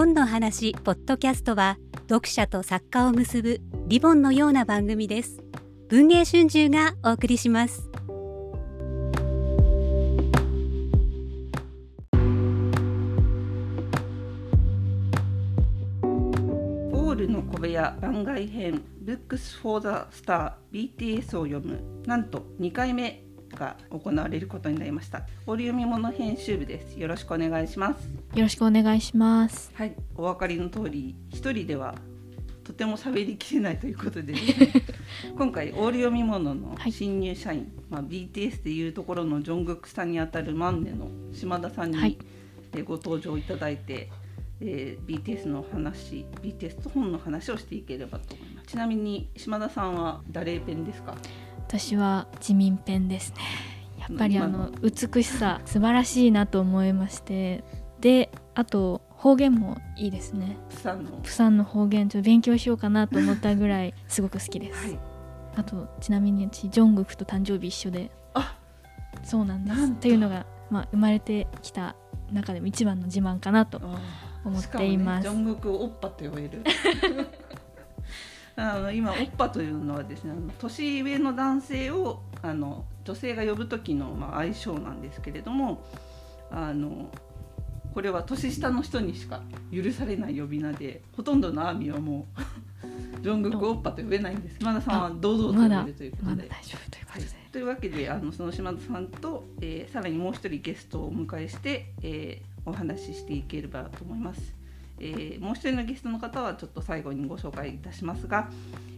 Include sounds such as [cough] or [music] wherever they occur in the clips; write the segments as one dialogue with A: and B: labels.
A: 本の話ポッドキャストは読者と作家を結ぶリボンのような番組です。文藝春秋がお送りします。
B: オールの小部屋番外編 Books for the Star BTS を読む。なんと2回目。が行われることになりました。オリ読み物編集部です。よろしくお願いします。
C: よろしくお願いします。
B: はい。お分かりの通り一人ではとても喋りきれないということで [laughs] 今回オール読み物の
C: はい。
B: 新入社員、まあ、BTS でいうところのジョングクさんにあたるマンネの島田さんに、
C: はい。
B: えーご登場いただいて、えー BTS の話 BTS と本の話をしていければと思います。ちなみに島田さんは誰ペンですか？
C: 私は自民ペンですね。やっぱりあ
B: 今
C: の。美しさ素晴らしいなと思いまして、で、あと方言もいいですね。
B: プサンの。
C: プサンの方言ちょっと勉強しようかなと思ったぐらいすごく好きです。
B: はい。
C: あとちなみに私ジョングクと誕生日一緒で、
B: あ
C: そうなんです。
B: と。
C: いうのがまあ生まれてきた中でも一番の自慢かなと思っています。
B: ね、ジョングクをオッパと呼べる [laughs] あの今オッパというのはですね年上の男性をあの女性が呼ぶ時の、まあ、愛称なんですけれどもあのこれは年下の人にしか許されない呼び名でほとんどのアーミーはもう [laughs] ジョングクオッパと呼べないんです島田さんは堂々と呼べるということで。
C: まだ大丈夫ということで。
B: というわけであのその島田さんと、えーさらにもう一人ゲストをお迎えして、えーお話ししていければと思います、えーもう一人のゲストの方はちょっと最後にご紹介いたしますが、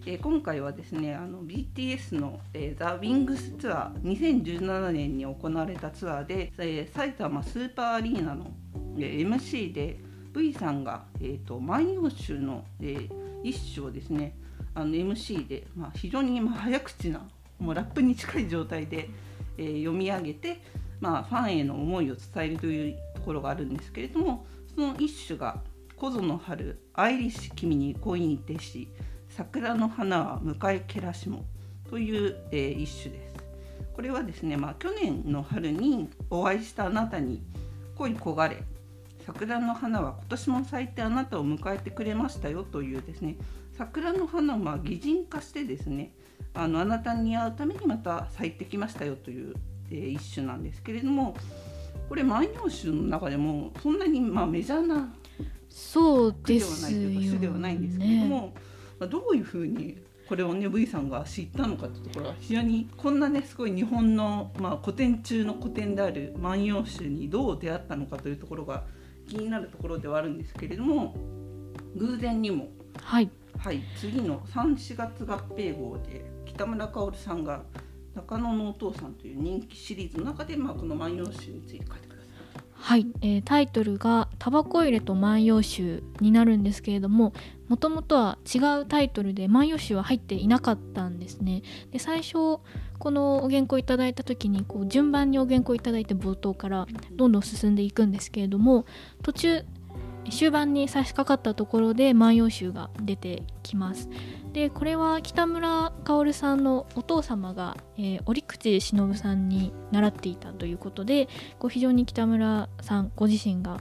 B: えー今回はですねあの BTS の、えー、ザ・ウィングスツアー2017年に行われたツアーで、えー埼玉スーパーアリーナの、えー MC で V さんが、えー、と万葉集の、えー一首をですねあの MC で、まあ、非常にまあ早口なもうラップに近い状態で、えー読み上げて、まあ、ファンへの思いを伝えるというところがあるんですけれどもその一首が「小園春アイリッシュ君に恋に徹し桜の花は迎えけらしも」という、えー一首です。これはですね、まあ、去年の春にお会いしたあなたに恋焦がれ桜の花は今年も咲いてあなたを迎えてくれましたよというですね桜の花をまあ擬人化してですねあのあなたに会うためにまた咲いてきましたよという、えー一種なんですけれどもこれ万葉集の中でもそんなにまあメジャーな
C: そう
B: 句では
C: です
B: ないというか
C: よ
B: 種ではないんですけれど
C: ね。
B: も、まあ、どういうふうにこれをね V さんが知ったのかというところは非常にこんなねすごい日本の、まあ、古典中の古典である「万葉集」にどう出会ったのかというところが気になるところではあるんですけれども偶然にも
C: はい。
B: はい、次の3、4月合併号で北村薫さんが「中野のお父さん」という人気シリーズの中で、まあ、この「万葉集」について書いて。
C: はい、えータイトルが「タバコ入れと万葉集」になるんですけれどももともとは違うタイトルで万葉集は入っていなかったんですね。で最初このお原稿いただいた時にこう順番にお原稿いただいて冒頭からどんどん進んでいくんですけれども途中終盤に差し掛かったところで「万葉集」が出てきます。でこれは北村薫さんのお父様が、えー折口忍さんに習っていたということでこう非常に北村さんご自身が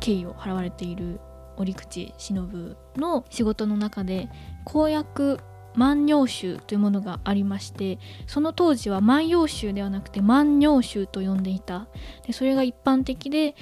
C: 敬意を払われている折口忍の仕事の中で公約万葉集というものがありましてその当時は万葉集ではなくて万葉集と呼んでいたでそれが一般的で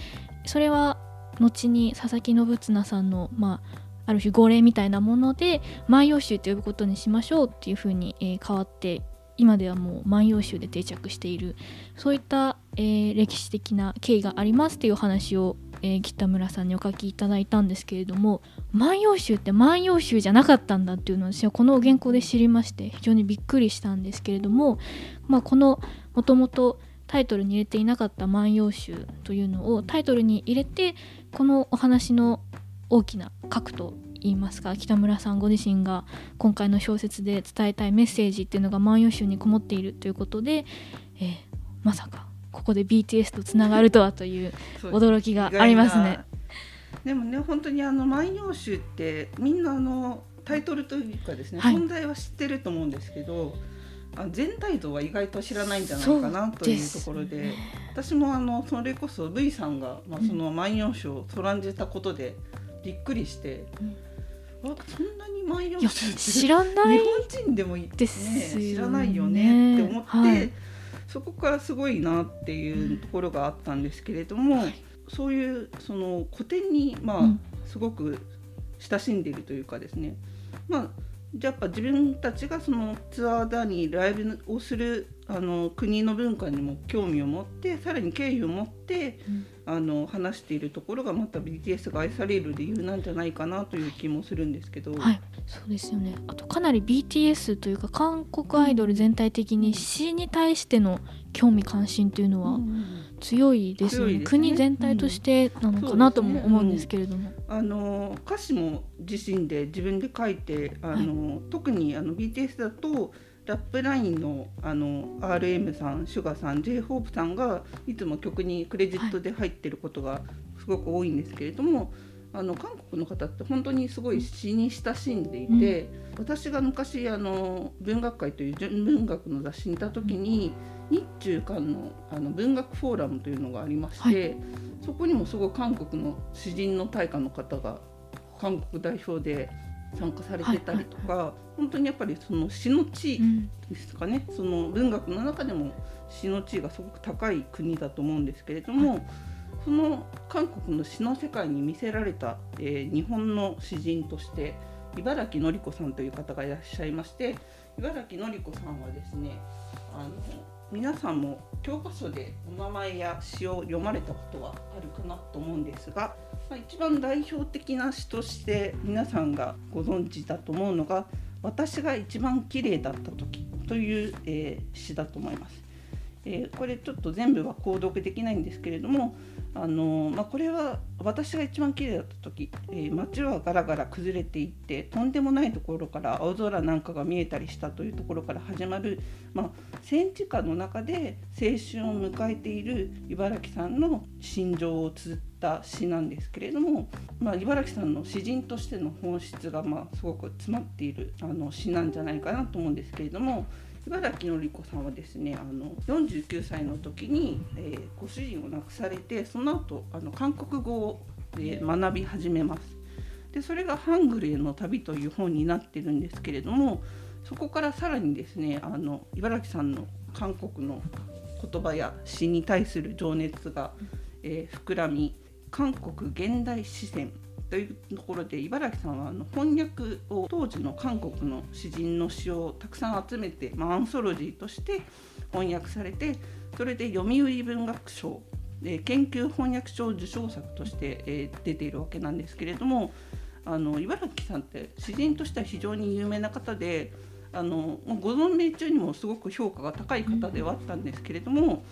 C: それは後に佐々木信綱さんのまあある種号令みたいなもので万葉集と呼ぶことにしましょうっていうふうに、えー変わって今ではもう万葉集で定着しているそういった、えー歴史的な経緯がありますっていうお話を、えー北村さんにお書きいただいたんですけれども万葉集って万葉集じゃなかったんだっていうのを私はこの原稿で知りまして非常にびっくりしたんですけれども、まあ、このもともとタイトルに入れていなかった「万葉集」というのをタイトルに入れてこのお話の大きな核と言いますか北村さんご自身が今回の小説で伝えたいメッセージっていうのが「万葉集」にこもっているということで、えーまさかここで BTS とつながるとはという驚きがありますね。
B: でもね本当にあの「万葉集」ってみんなあのタイトルというかですね、
C: はい
B: 存在は知ってると思うんですけどあ全体像は意外と知らないんじゃないかなというところで。私もあのそれこそ V さんが、まあ、その「万葉集」をとらんじたことでびっくりして、あそんなに万葉
C: いや
B: 集
C: 知らない
B: 日本人でもいい
C: ですよね。
B: 知らないよねって思って、
C: はい。
B: そこからすごいなっていうところがあったんですけれども、そういうその古典にまあ、
C: うん。
B: すごく親しんでいるというかですね。まあじゃあやっぱ自分たちがそのツアーだにライブをするあの国の文化にも興味を持ってさらに敬意を持って、
C: うん。
B: あの話しているところがまた BTS が愛される理由なんじゃないかなという気もするんですけど、
C: はい、そうですよね。あとかなり BTS というか韓国アイドル全体的に詩に対しての興味関心というのは強いですよね。
B: 強いですね。
C: 国全体としてなのかなとも思うんですけれども。
B: あの歌詞も自身で自分で書いてあの、特にあの BTS だとラップラインのあの RM さん、シュガさん、J−HOPE さんがいつも曲にクレジットで入ってることがすごく多いんですけれども、あの韓国の方って本当にすごい詩に親しんでいて、私が昔あの文学会という純文学の雑誌にいた時に、日中韓のあの文学フォーラムというのがありまして、そこにもすごい韓国の詩人の大家の方が韓国代表で参加されてたりとか、本当にやっぱりその詩の地ですかね、その文学の中でも詩の地位がすごく高い国だと思うんですけれども、その韓国の詩の世界に見せられた、えー日本の詩人として茨城のり子さんという方がいらっしゃいまして茨城のり子さんはですねあの皆さんも教科書でお名前や詩を読まれたことはあるかなと思うんですが、まあ、一番代表的な詩として皆さんがご存知だと思うのが「私が一番綺麗だった時」という、えー詩だと思います。えーこれちょっと全部は購読できないんですけれども、あのまあ、これは私が一番綺麗だった時、えー街はガラガラ崩れていってとんでもないところから青空なんかが見えたりしたというところから始まる、まあ、戦時下の中で青春を迎えている茨城さんの心情を綴った詩なんですけれども、まあ、茨城さんの詩人としての本質がまあすごく詰まっているあの詩なんじゃないかなと思うんですけれども。茨城のり子さんはですねあの49歳の時に、えーご主人を亡くされてその後あの韓国語を、えー学び始めます。でそれが「ハングルへの旅」という本になってるんですけれどもそこからさらにですねあの茨城さんの韓国の言葉や詩に対する情熱が、えー膨らみ韓国現代詩選というところで茨城さんはあの翻訳を当時の韓国の詩人の詩をたくさん集めて、まあ、アンソロジーとして翻訳されてそれで読売文学賞で研究翻訳賞受賞作として、えー出ているわけなんですけれどもあの茨城さんって詩人としては非常に有名な方であのご存命中にもすごく評価が高い方ではあったんですけれども、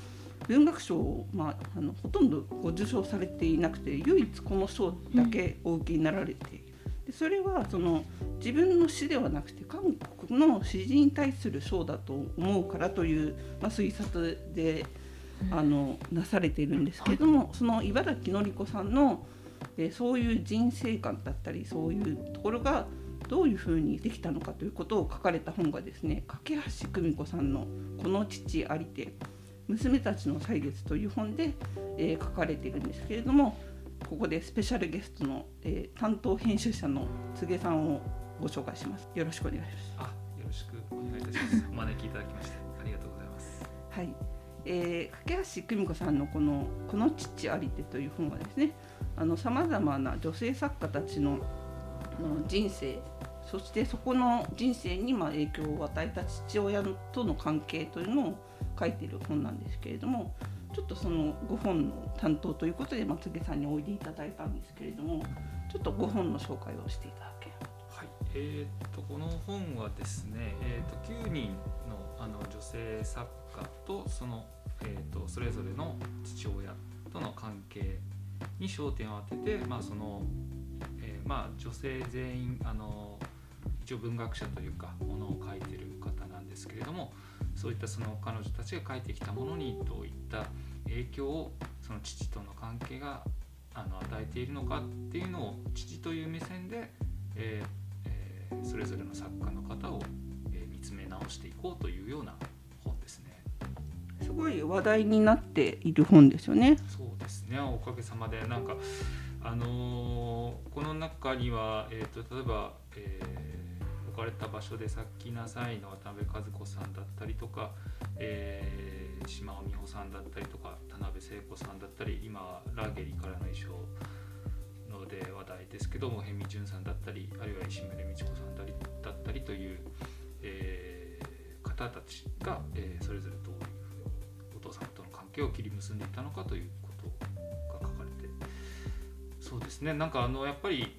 B: 文学賞を、まあ、あのほとんどご受賞されていなくて唯一この賞だけお受けになられている。でそれはその自分の詩ではなくて韓国の詩人に対する賞だと思うからという、まあ、推察であのなされているんですけれども、その茨城のり子さんの、えーそういう人生観だったりそういうところがどういうふうにできたのかということを書かれた本がですね架橋久美子さんの「この父ありて娘たちの歳月」という本で、えー書かれているんですけれどもここでスペシャルゲストの、えー担当編集者の柘植さんをご紹介します。よろしくお願いします。
D: あ、よろしくお願いいたします。お招きいただきましてありがとうございます。
B: はい、えー、架橋久美子さんのこの「この父ありて」という本はですねさまざまな女性作家たちのあの人生そしてそこの人生にまあ影響を与えた父親との関係というのを書いてる本なんですけれどもちょっとそのご本の担当ということで松毛さんにおいでいただいたんですけれどもちょっとご本の紹介をしていただけ。
D: はい、えーっとこの本はですね、えーっと9人のあの女性作家とそのえーっとそれぞれの父親との関係に焦点を当てて、まあその、えーまあ女性全員あの一応文学者というかものを書いてるそういったその彼女たちが書いてきたものにどういった影響をその父との関係があの与えているのかっていうのを父という目線で、えーえーそれぞれの作家の方を、えー見つめ直していこうというような本ですね。
B: すごい話題になっている本ですよね。
D: そうですねおかげさまでなんかあのーこの中には、えー、と例えば、えー置かれた場所でさっきなさいの渡辺和子さんだったりとか、えー島尾美穂さんだったりとか田辺聖子さんだったり今はラゲリからの衣装ので話題ですけども辺見淳さんだったりあるいは石宗美智子さんだりだったりという、えー方たちが、えーそれぞれどういうふうにお父様との関係を切り結んでいたのかということが書かれて。そうですね。なんかあのやっぱり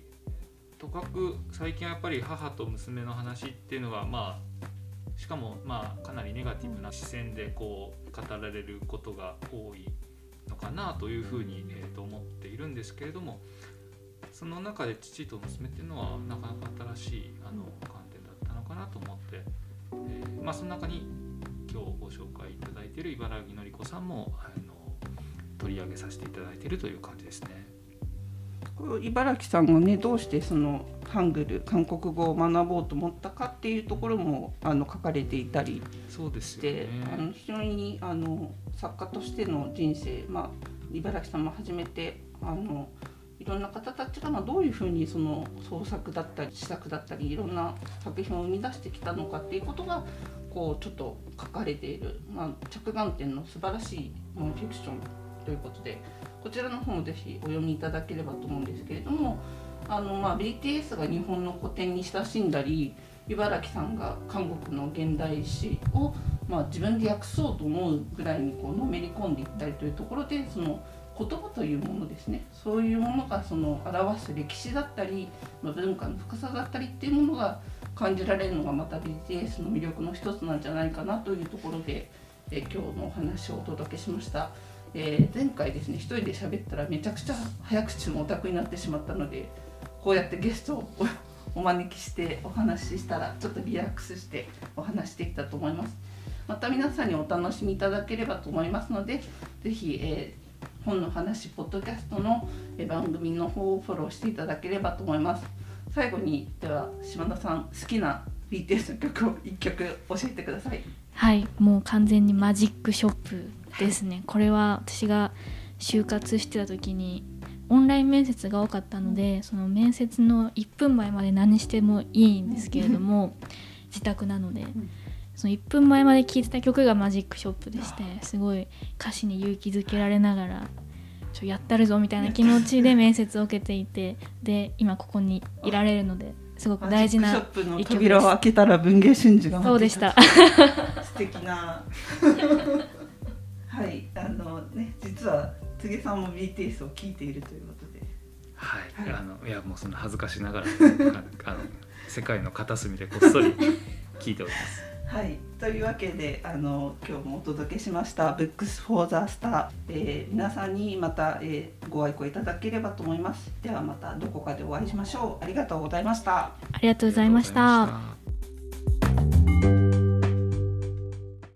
D: とかく最近はやっぱり母と娘の話っていうのがまあしかもまあかなりネガティブな視線でこう語られることが多いのかなというふうに、えーと思っているんですけれどもその中で父と娘っていうのはなかなか新しいあの観点だったのかなと思って、えーまあ、その中に今日ご紹介いただいている茨城のり子さんもあの取り上げさせていただいているという感じですね。
B: 茨城さんがねどうしてそのハングル韓国語を学ぼうと思ったかっていうところもあの書かれていたり
D: そうですよ
B: して、
D: ね。
B: あの非常にあの作家としての人生、まあ、茨城さんも初めてあのいろんな方たちがまあどういうふうにその創作だったり試作だったりいろんな作品を生み出してきたのかっていうことがこうちょっと書かれている、まあ、着眼点の素晴らしいノンフィクションということでこちらの方もぜひお読みいただければと思うんですけれどもあの、まあ、BTS が日本の古典に親しんだり茨城さんが韓国の現代史を、まあ、自分で訳そうと思うぐらいにこうのめり込んでいったりというところでその言葉というものですねそういうものがその表す歴史だったり、まあ、文化の深さだったりっていうものが感じられるのがまた BTS の魅力の一つなんじゃないかなというところで、え今日のお話をお届けしました。えー前回ですね一人で喋ったらめちゃくちゃ早口のオタクになってしまったのでこうやってゲストをお招きしてお話ししたらちょっとリラックスしてお話しできたと思います。また皆さんにお楽しみいただければと思いますのでぜひ、えー本の話ポッドキャストの番組の方をフォローしていただければと思います。最後にでは島田さん好きな BTS の曲を1曲教えてください。
C: はいもう完全にマジックショップですね、これは私が就活してた時にオンライン面接が多かったのでその面接の1分前まで何してもいいんですけれども自宅なのでその1分前まで聴いてた曲がマジックショップでしてすごい歌詞に勇気づけられながらちょやったるぞみたいな気持ちで [laughs] 面接を受けていてで今ここにいられるのですごく大事な
B: マジックショップの扉を開けたら文芸春秋が
C: そうでした。
B: 素敵な [laughs] はいあのね実は柘植さんも BTS を聞いているということで。
D: はい、
B: はい。
D: あのいやもうそんな恥ずかしながら [laughs] あの世界の片隅でこっそり聞いております。[laughs]
B: はいというわけであの今日もお届けしました「Books for the Star、えー皆さんにまた、えーご愛顧いただければと思います。ではまたどこかでお会いしましょう。
C: ありがとうございました。
D: ありがとうございました